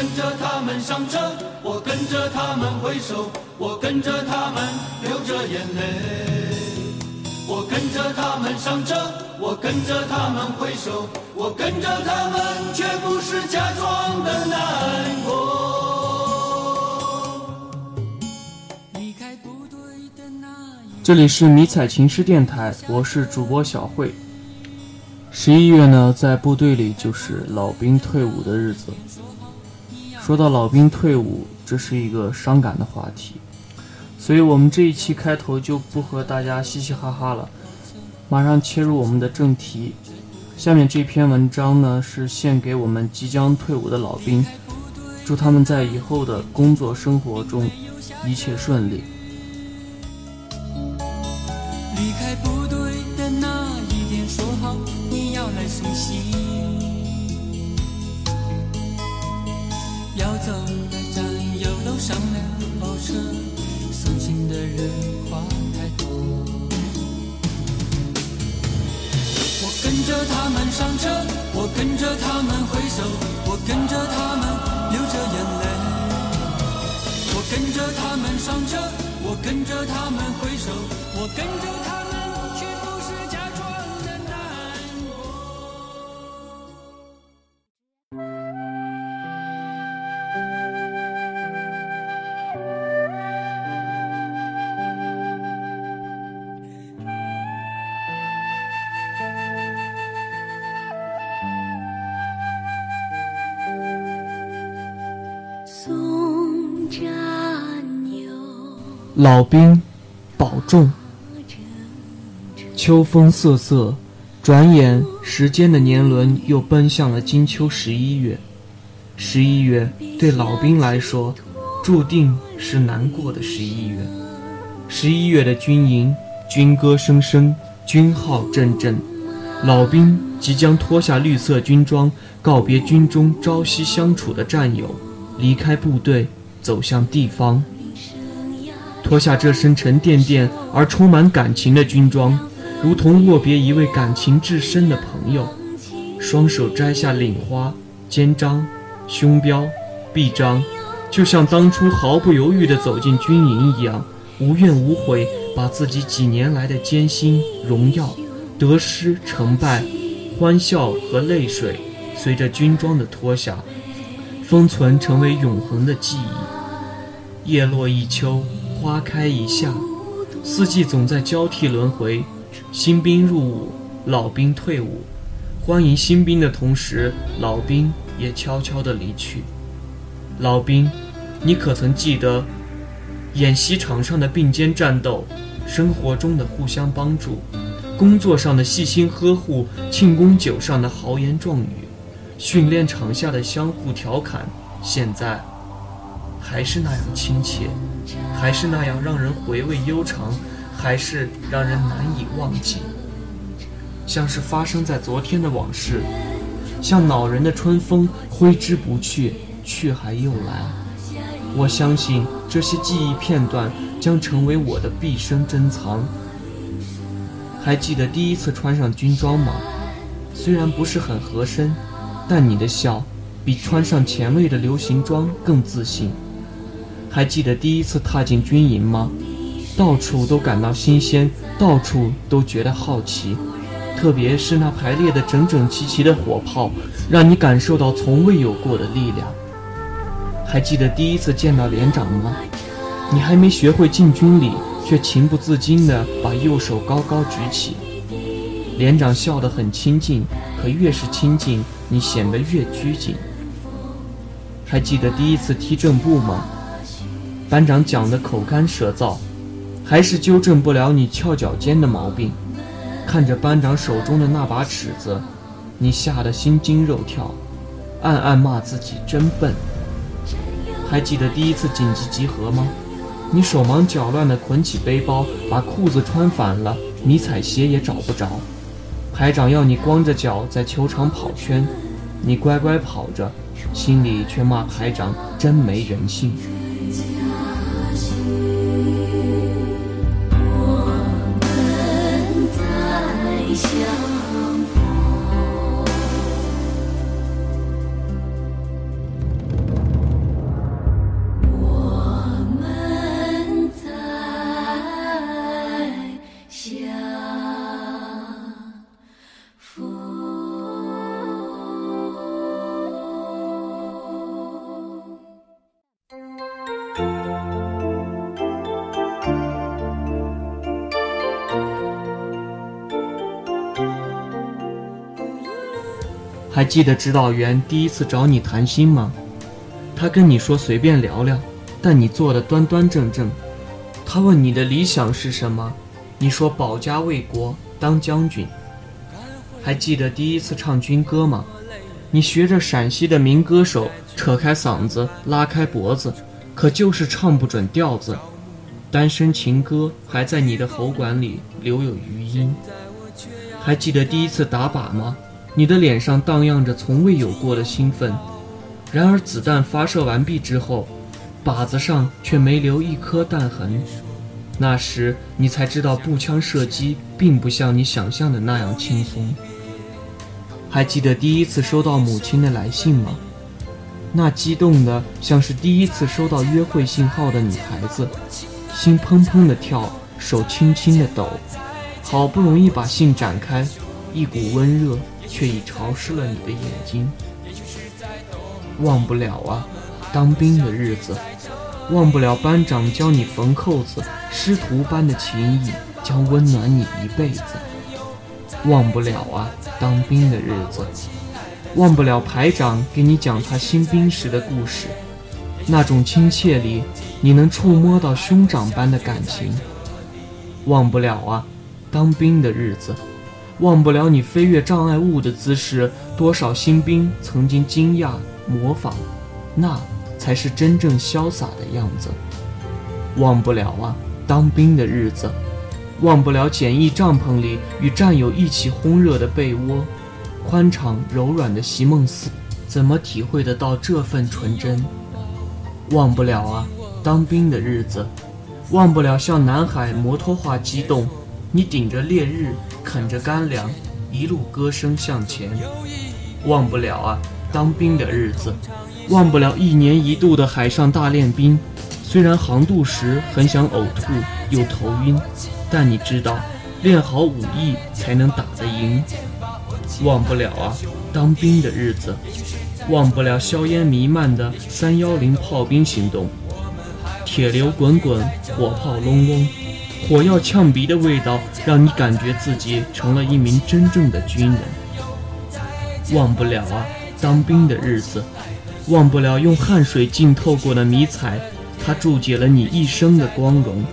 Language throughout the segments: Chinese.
跟着他们上车，我跟着他们挥手，我跟着他们流着眼泪。我跟着他们上车，我跟着他们挥手，我跟着他们，却不是假装的难过。离开部队的那一这里是迷彩情诗电台，我是主播小慧。十一月呢，在部队里就是老兵退伍的日子。说到老兵退伍，这是一个伤感的话题，所以我们这一期开头就不和大家嘻嘻哈哈了，马上切入我们的正题。下面这篇文章呢，是献给我们即将退伍的老兵，祝他们在以后的工作生活中一切顺利。着他们上车，我跟着他们挥手，我跟着他们流着眼泪。我跟着他们上车，我跟着他们挥手，我跟着他老兵，保重。秋风瑟瑟，转眼时间的年轮又奔向了金秋十一月。十一月对老兵来说，注定是难过的十一月。十一月的军营，军歌声声，军号阵阵，老兵即将脱下绿色军装，告别军中朝夕相处的战友，离开部队，走向地方。脱下这身沉甸甸而充满感情的军装，如同握别一位感情至深的朋友，双手摘下领花、肩章、胸标、臂章，就像当初毫不犹豫地走进军营一样，无怨无悔，把自己几年来的艰辛、荣耀、得失、成败、欢笑和泪水，随着军装的脱下，封存成为永恒的记忆。叶落一秋，花开一夏，四季总在交替轮回。新兵入伍，老兵退伍，欢迎新兵的同时，老兵也悄悄地离去。老兵，你可曾记得，演习场上的并肩战斗，生活中的互相帮助，工作上的细心呵护，庆功酒上的豪言壮语，训练场下的相互调侃，现在还是那样亲切，还是那样让人回味悠长，还是让人难以忘记，像是发生在昨天的往事，像恼人的春风，挥之不去，去还又来。我相信这些记忆片段将成为我的毕生珍藏。还记得第一次穿上军装吗？虽然不是很合身，但你的笑比穿上前卫的流行装更自信。还记得第一次踏进军营吗？到处都感到新鲜，到处都觉得好奇，特别是那排列的整整齐齐的火炮，让你感受到从未有过的力量。还记得第一次见到连长吗？你还没学会进军礼，却情不自禁地把右手高高举起。连长笑得很亲近，可越是亲近，你显得越拘谨。还记得第一次踢正步吗？班长讲的口干舌燥，还是纠正不了你翘脚尖的毛病。看着班长手中的那把尺子，你吓得心惊肉跳，暗暗骂自己真笨。还记得第一次紧急集合吗？你手忙脚乱地捆起背包，把裤子穿反了，迷彩鞋也找不着。排长要你光着脚在球场跑圈，你乖乖跑着，心里却骂排长真没人性。我们在想还记得指导员第一次找你谈心吗？他跟你说随便聊聊，但你做的端端正正。他问你的理想是什么，你说保家卫国，当将军。还记得第一次唱军歌吗？你学着陕西的民歌手，扯开嗓子，拉开脖子，可就是唱不准调子。单身情歌还在你的喉管里留有余音。还记得第一次打靶吗？你的脸上荡漾着从未有过的兴奋。然而子弹发射完毕之后，靶子上却没留一颗弹痕。那时你才知道步枪射击并不像你想象的那样轻松。还记得第一次收到母亲的来信吗？那激动的像是第一次收到约会信号的女孩子，心砰砰的跳，手轻轻的抖，好不容易把信展开，一股温热却已潮湿了你的眼睛。忘不了啊，当兵的日子，忘不了班长教你缝扣子，师徒般的情谊将温暖你一辈子。忘不了啊，当兵的日子，忘不了排长给你讲他新兵时的故事，那种亲切里，你能触摸到兄长般的感情。忘不了啊，当兵的日子，忘不了你飞越障碍物的姿势，多少新兵曾经惊讶模仿，那才是真正潇洒的样子。忘不了啊，当兵的日子。忘不了简易帐篷里与战友一起烘热的被窝，宽敞柔软的席梦思，怎么体会得到这份纯真？忘不了啊，当兵的日子，忘不了向南海摩托化机动，你顶着烈日，啃着干粮，一路歌声向前。忘不了啊，当兵的日子，忘不了一年一度的海上大练兵，虽然航渡时很想呕吐又头晕。但你知道，练好武艺才能打得赢。忘不了啊，当兵的日子，忘不了硝烟弥漫的三幺零炮兵行动，铁流滚滚，火炮隆隆，火药呛鼻的味道让你感觉自己成了一名真正的军人。忘不了啊，当兵的日子，忘不了用汗水浸透过的迷彩，它注解了你一生的光荣。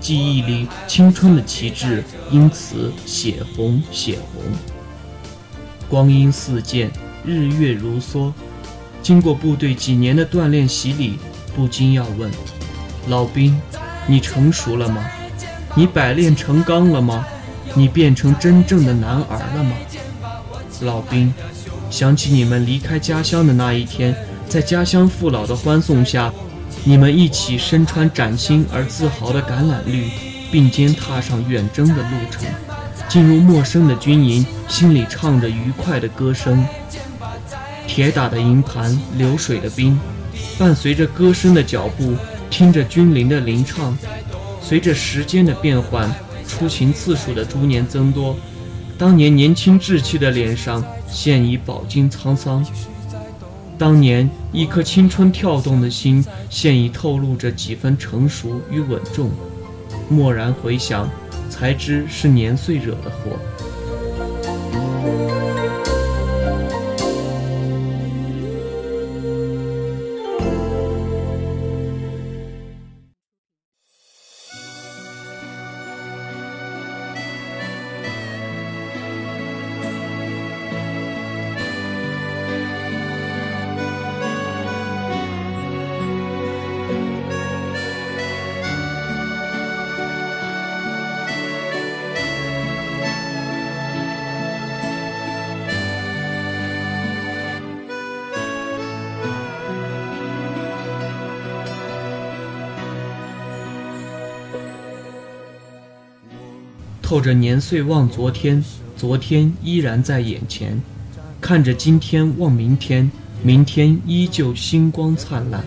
记忆里青春的旗帜，因此血红血红。光阴似箭，日月如梭。经过部队几年的锻炼洗礼，不禁要问：老兵，你成熟了吗？你百炼成钢了吗？你变成真正的男儿了吗？老兵，想起你们离开家乡的那一天，在家乡父老的欢送下。你们一起身穿崭新而自豪的橄榄绿，并肩踏上远征的路程，进入陌生的军营，心里唱着愉快的歌声。铁打的营盘，流水的兵，伴随着歌声的脚步，听着军铃的铃唱。随着时间的变换，出勤次数的逐年增多，当年年轻稚气的脸上，现已饱经沧桑。当年一颗青春跳动的心，现已透露着几分成熟与稳重。蓦然回想，才知是年岁惹的祸。透着年岁望昨天，昨天依然在眼前；看着今天望明天，明天依旧星光灿烂。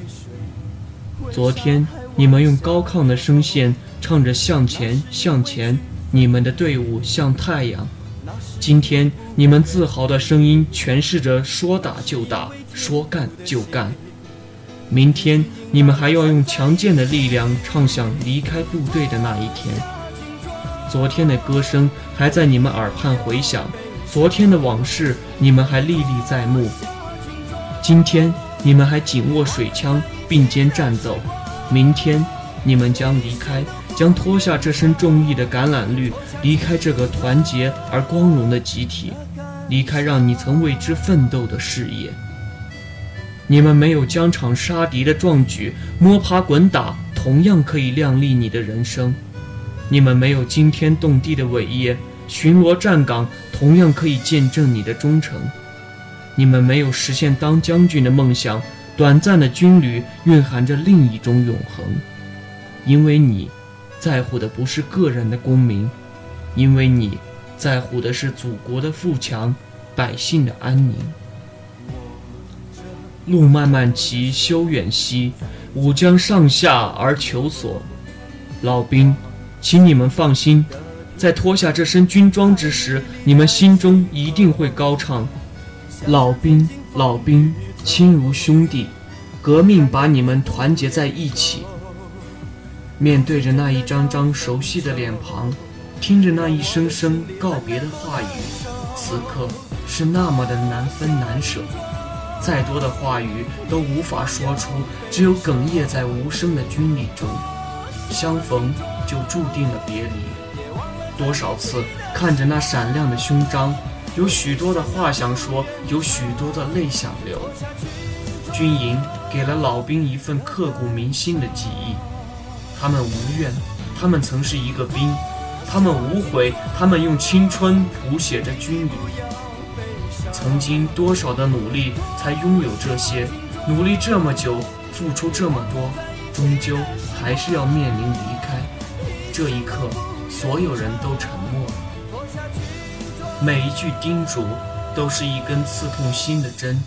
昨天你们用高亢的声线唱着向前向前，你们的队伍像太阳；今天你们自豪的声音诠释着说打就打，说干就干。明天你们还要用强健的力量唱响离开部队的那一天。昨天的歌声还在你们耳畔回响，昨天的往事你们还历历在目，今天你们还紧握水枪并肩战斗，明天你们将离开，将脱下这身重义的橄榄绿，离开这个团结而光荣的集体，离开让你曾为之奋斗的事业。你们没有疆场杀敌的壮举，摸爬滚打同样可以亮丽你的人生；你们没有惊天动地的伟业，巡逻站岗同样可以见证你的忠诚；你们没有实现当将军的梦想，短暂的军旅蕴含着另一种永恒。因为你，在乎的不是个人的功名，因为你，在乎的是祖国的富强，百姓的安宁。路漫漫其修远兮，吾将上下而求索。老兵，请你们放心，在脱下这身军装之时，你们心中一定会高唱：老兵，老兵，亲如兄弟，革命把你们团结在一起。面对着那一张张熟悉的脸庞，听着那一声声告别的话语，此刻是那么的难分难舍。再多的话语都无法说出，只有哽咽在无声的军礼中。相逢就注定了别离。多少次看着那闪亮的胸章，有许多的话想说，有许多的泪想流。军营给了老兵一份刻骨铭心的记忆。他们无怨，他们曾是一个兵；他们无悔，他们用青春谱写着军旅。曾经多少的努力才拥有这些？努力这么久，付出这么多，终究还是要面临离开。这一刻，所有人都沉默了。每一句叮嘱都是一根刺痛心的针，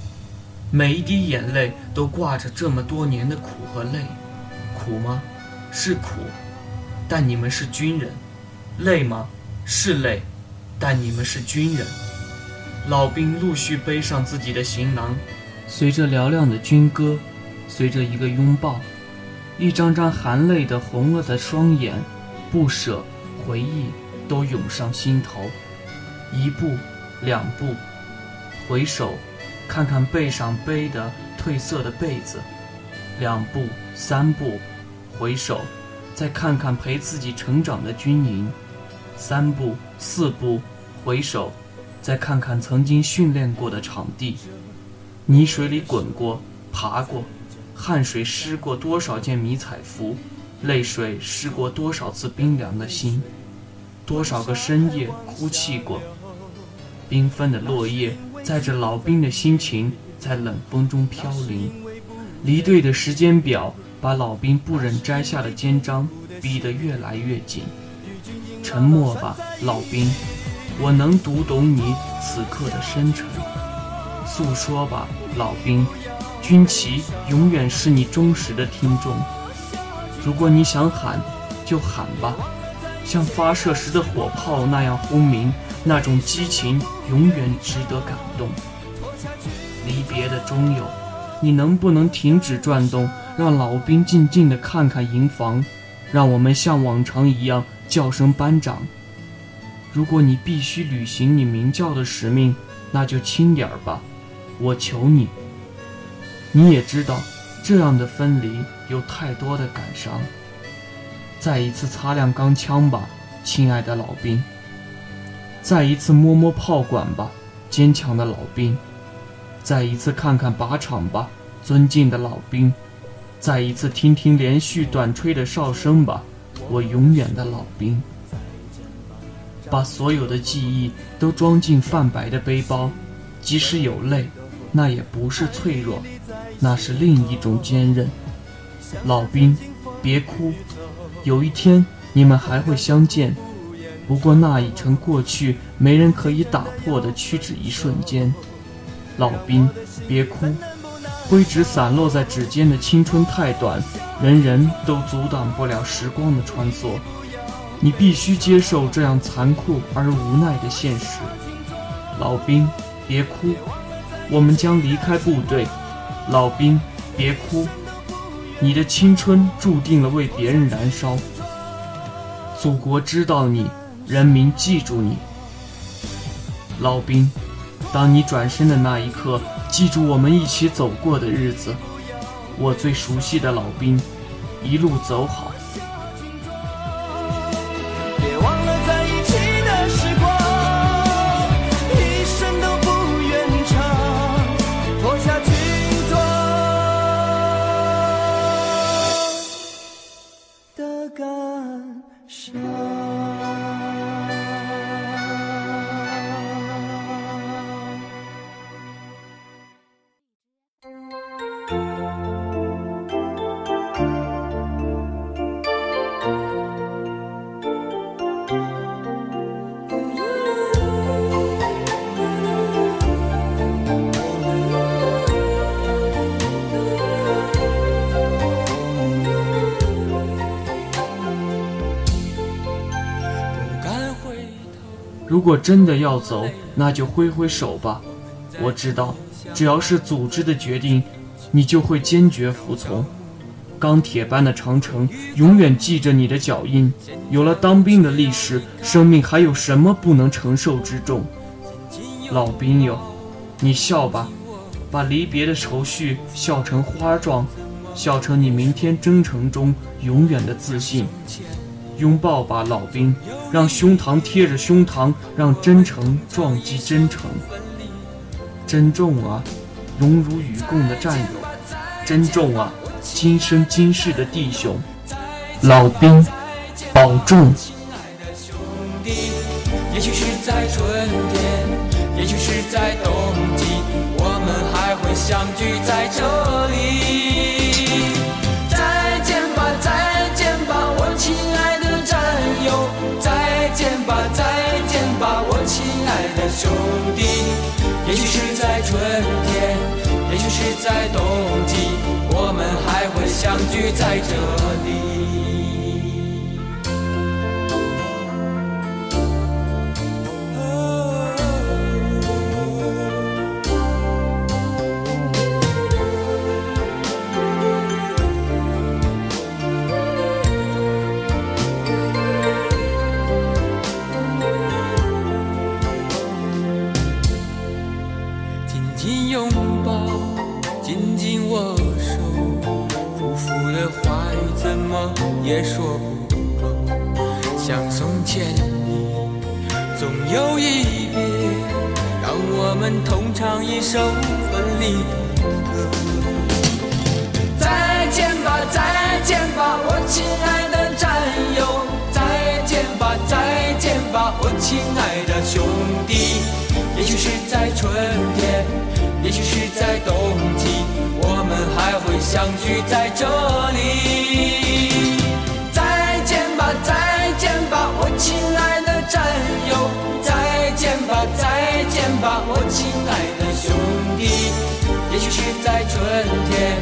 每一滴眼泪都挂着这么多年的苦和累。苦吗？是苦，但你们是军人；累吗？是累，但你们是军人。老兵陆续背上自己的行囊，随着嘹亮的军歌，随着一个拥抱，一张张含泪的红了的双眼，不舍、回忆都涌上心头。一步，两步，回首，看看背上背的褪色的被子；两步，三步，回首，再看看陪自己成长的军营；三步，四步，回首。再看看曾经训练过的场地，泥水里滚过、爬过，汗水湿过多少件迷彩服，泪水湿过多少次冰凉的心，多少个深夜哭泣过。缤纷的落叶载着老兵的心情，在冷风中飘零。离队的时间表把老兵不忍摘下的肩章逼得越来越紧。沉默吧，老兵。我能读懂你此刻的深沉，诉说吧，老兵，军旗永远是你忠实的听众。如果你想喊，就喊吧，像发射时的火炮那样轰鸣，那种激情永远值得感动。离别的中友，你能不能停止转动，让老兵静静地看看营房，让我们像往常一样叫声班长。如果你必须履行你鸣叫的使命，那就轻点儿吧，我求你。你也知道，这样的分离有太多的感伤。再一次擦亮钢枪吧，亲爱的老兵。再一次摸摸炮管吧，坚强的老兵。再一次看看靶场吧，尊敬的老兵。再一次听听连续短吹的哨声吧，我永远的老兵。把所有的记忆都装进泛白的背包，即使有泪，那也不是脆弱，那是另一种坚韧。老兵，别哭，有一天你们还会相见，不过那已成过去，没人可以打破的屈指一瞬间。老兵，别哭，灰纸散落在指尖的青春太短，人人都阻挡不了时光的穿梭。你必须接受这样残酷而无奈的现实，老兵，别哭，我们将离开部队。老兵，别哭，你的青春注定了为别人燃烧。祖国知道你，人民记住你。老兵，当你转身的那一刻，记住我们一起走过的日子。我最熟悉的老兵，一路走好。如果真的要走，那就挥挥手吧。我知道，只要是组织的决定，你就会坚决服从。钢铁般的长城永远记着你的脚印。有了当兵的历史，生命还有什么不能承受之重？老兵哟，你笑吧，把离别的愁绪笑成花状，笑成你明天征程中永远的自信。拥抱吧，老兵，让胸膛贴着胸膛，让真诚撞击真诚。珍重啊，荣辱与共的战友；珍重啊，今生今世的弟兄。老兵，保重。亲爱的兄弟，也许是在春天，也许是在冬季，我们还会相聚在这里。也许是在春天，也许是在冬季，我们还会相聚在这里。同唱一首分离歌。再见吧，再见吧，我亲爱的战友，再见吧，再见吧，我亲爱的兄弟。也许是在春天，也许是在冬季，我们还会相聚在这里。再见吧，再见吧，我亲爱许是在春天，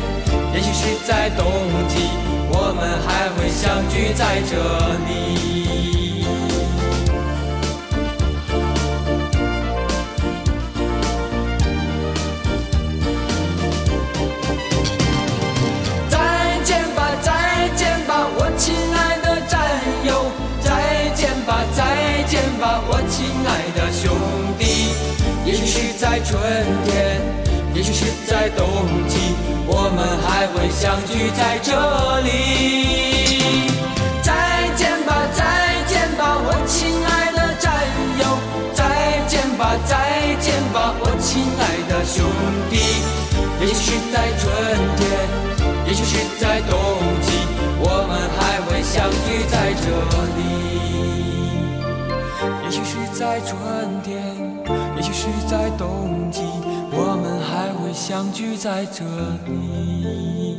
也许是在冬季，我们还会相聚在这里。再见吧，再见吧，我亲爱的战友，再见吧，再见吧，我亲爱的兄弟。也许是在春天，许是在冬季，我们还会相聚在这里。再见吧，再见吧，我亲爱的战友，再见吧，再见吧，我亲爱的兄弟。也许是在春天。也许是在冬季，我们还会相聚在这里。也许是在春天，也许是在冬，相聚在这里。